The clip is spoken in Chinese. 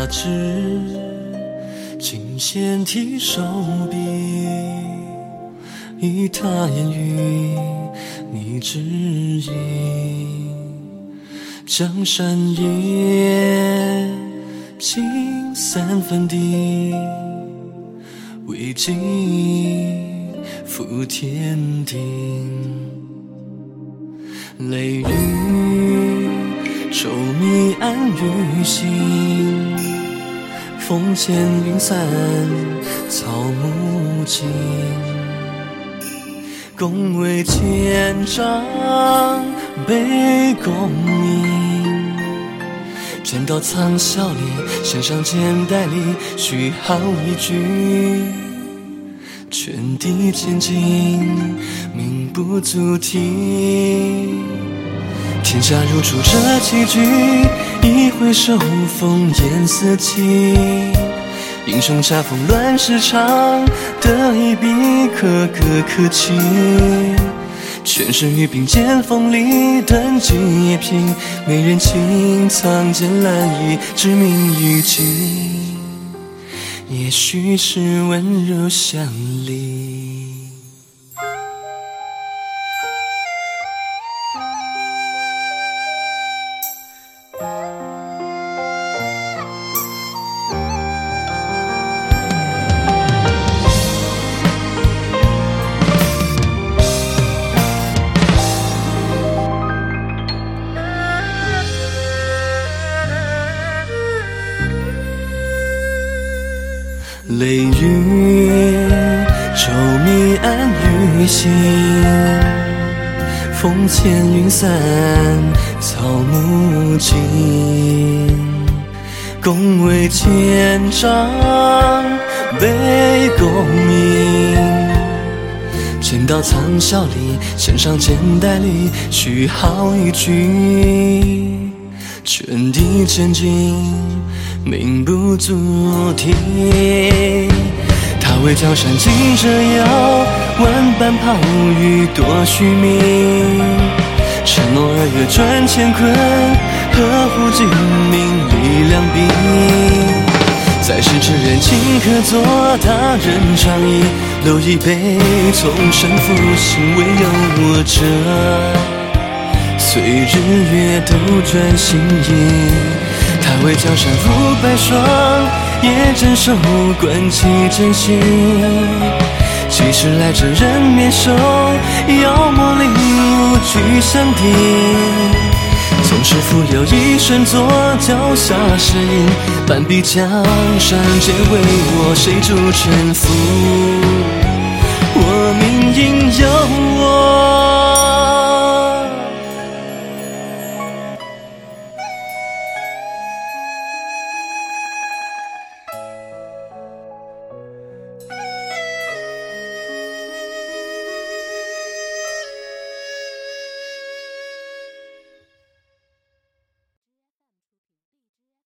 他执琴弦提手笔，一踏烟雨，你知音。江山一尽三分地，为尽负天地。泪雨愁迷暗雨心。风牵云散，草木尽。共为千丈，悲功名。剑刀藏笑里，弦上剑带里，续好一句。劝帝千金，名不足提。天下如出这棋局，一回首，烽烟四起。英雄恰逢乱世场，得一笔，可歌可泣。全身与并肩锋利，断机也平。美人情，藏剑兰意，知命于尽。也许是温柔乡里。雷雨稠密暗于心，风牵云散草木尽。共为千丈，悲功名。剑刀藏笑里，弦上剑带里，续好一句。劝帝千金，命不足提。他为江山尽折腰，万般抛与多虚名。承诺二月转乾坤，呵护君命力量兵。在世之人情可作，他人长忆。留一杯，从生负心，唯有我者。随日月斗转星移，还未江山如白霜，也镇守关起阵血。其实来者人面首，妖魔里无惧相敌。纵使负有一瞬作脚下诗影，半壁江山皆为我。谁主沉浮？我命应有。